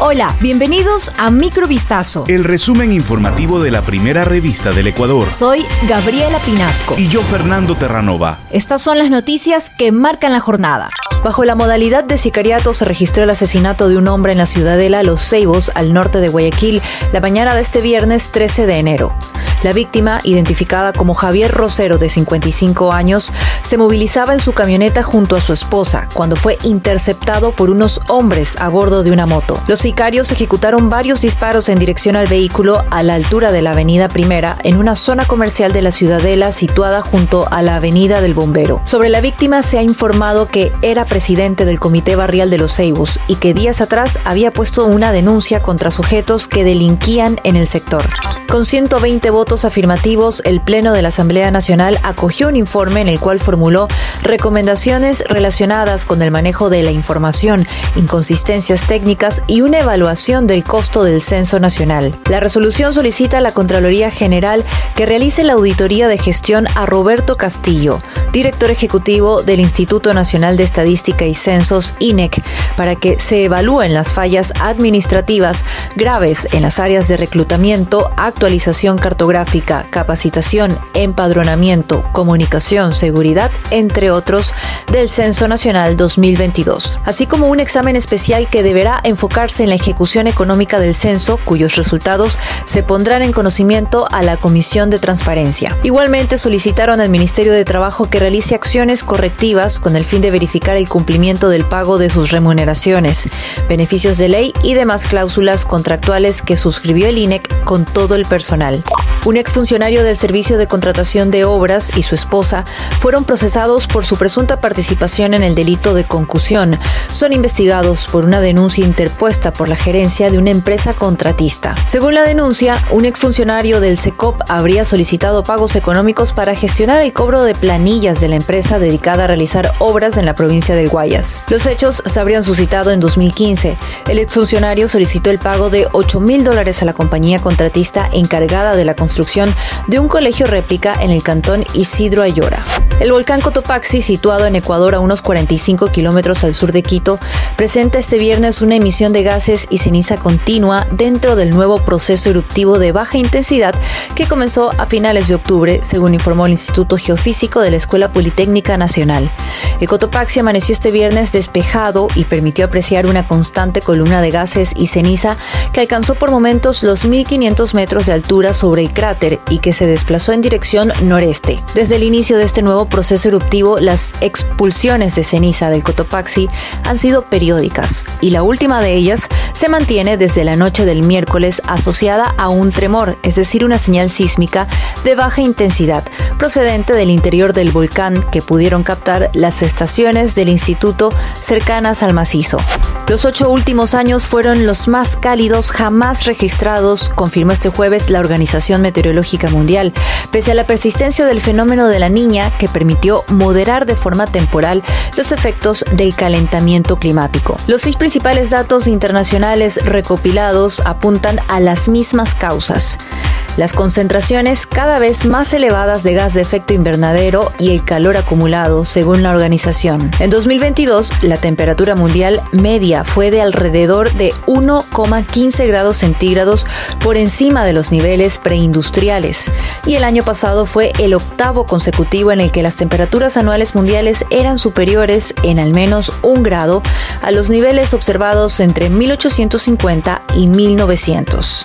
Hola, bienvenidos a Microvistazo. El resumen informativo de la primera revista del Ecuador. Soy Gabriela Pinasco. Y yo, Fernando Terranova. Estas son las noticias que marcan la jornada. Bajo la modalidad de sicariato se registró el asesinato de un hombre en la ciudadela Los Ceibos, al norte de Guayaquil, la mañana de este viernes 13 de enero. La víctima, identificada como Javier Rosero, de 55 años, se movilizaba en su camioneta junto a su esposa cuando fue interceptado por unos hombres a bordo de una moto. Los sicarios ejecutaron varios disparos en dirección al vehículo a la altura de la Avenida Primera, en una zona comercial de la Ciudadela situada junto a la Avenida del Bombero. Sobre la víctima se ha informado que era presidente del Comité Barrial de los Ceibos y que días atrás había puesto una denuncia contra sujetos que delinquían en el sector. Con 120 votos afirmativos, el Pleno de la Asamblea Nacional acogió un informe en el cual formuló recomendaciones relacionadas con el manejo de la información, inconsistencias técnicas y una evaluación del costo del censo nacional. La resolución solicita a la Contraloría General que realice la auditoría de gestión a Roberto Castillo, director ejecutivo del Instituto Nacional de Estadística y Censos, INEC, para que se evalúen las fallas administrativas graves en las áreas de reclutamiento, actualización cartográfica, capacitación, empadronamiento, comunicación, seguridad, entre otros, del Censo Nacional 2022, así como un examen especial que deberá enfocarse en la ejecución económica del censo, cuyos resultados se pondrán en conocimiento a la Comisión de Transparencia. Igualmente solicitaron al Ministerio de Trabajo que realice acciones correctivas con el fin de verificar el cumplimiento del pago de sus remuneraciones, beneficios de ley y demás cláusulas contractuales que suscribió el INEC con todo el personal. Un exfuncionario del Servicio de Contratación de Obras y su esposa fueron procesados por su presunta participación en el delito de concusión. Son investigados por una denuncia interpuesta por la gerencia de una empresa contratista. Según la denuncia, un exfuncionario del SECOP habría solicitado pagos económicos para gestionar el cobro de planillas de la empresa dedicada a realizar obras en la provincia del Guayas. Los hechos se habrían suscitado en 2015. El exfuncionario solicitó el pago de 8 mil dólares a la compañía contratista encargada de la construcción de un colegio réplica en el cantón Isidro Ayora. El volcán Cotopaxi, situado en Ecuador a unos 45 kilómetros al sur de Quito, presenta este viernes una emisión de gases y ceniza continua dentro del nuevo proceso eruptivo de baja intensidad que comenzó a finales de octubre, según informó el Instituto Geofísico de la Escuela Politécnica Nacional. El Cotopaxi amaneció este viernes despejado y permitió apreciar una constante columna de gases y ceniza que alcanzó por momentos los 1500 metros de altura sobre el cráter y que se desplazó en dirección noreste. Desde el inicio de este nuevo proceso eruptivo, las expulsiones de ceniza del Cotopaxi han sido periódicas y la última de ellas se mantiene desde la noche del miércoles asociada a un tremor, es decir, una señal sísmica de baja intensidad procedente del interior del volcán que pudieron captar las estaciones del instituto cercanas al macizo. Los ocho últimos años fueron los más cálidos jamás registrados, confirmó este jueves la Organización Meteorológica Mundial, pese a la persistencia del fenómeno de la niña que permitió moderar de forma temporal los efectos del calentamiento climático. Los seis principales datos internacionales recopilados apuntan a las mismas causas las concentraciones cada vez más elevadas de gas de efecto invernadero y el calor acumulado, según la organización. En 2022, la temperatura mundial media fue de alrededor de 1,15 grados centígrados por encima de los niveles preindustriales, y el año pasado fue el octavo consecutivo en el que las temperaturas anuales mundiales eran superiores en al menos un grado a los niveles observados entre 1850 y 1900.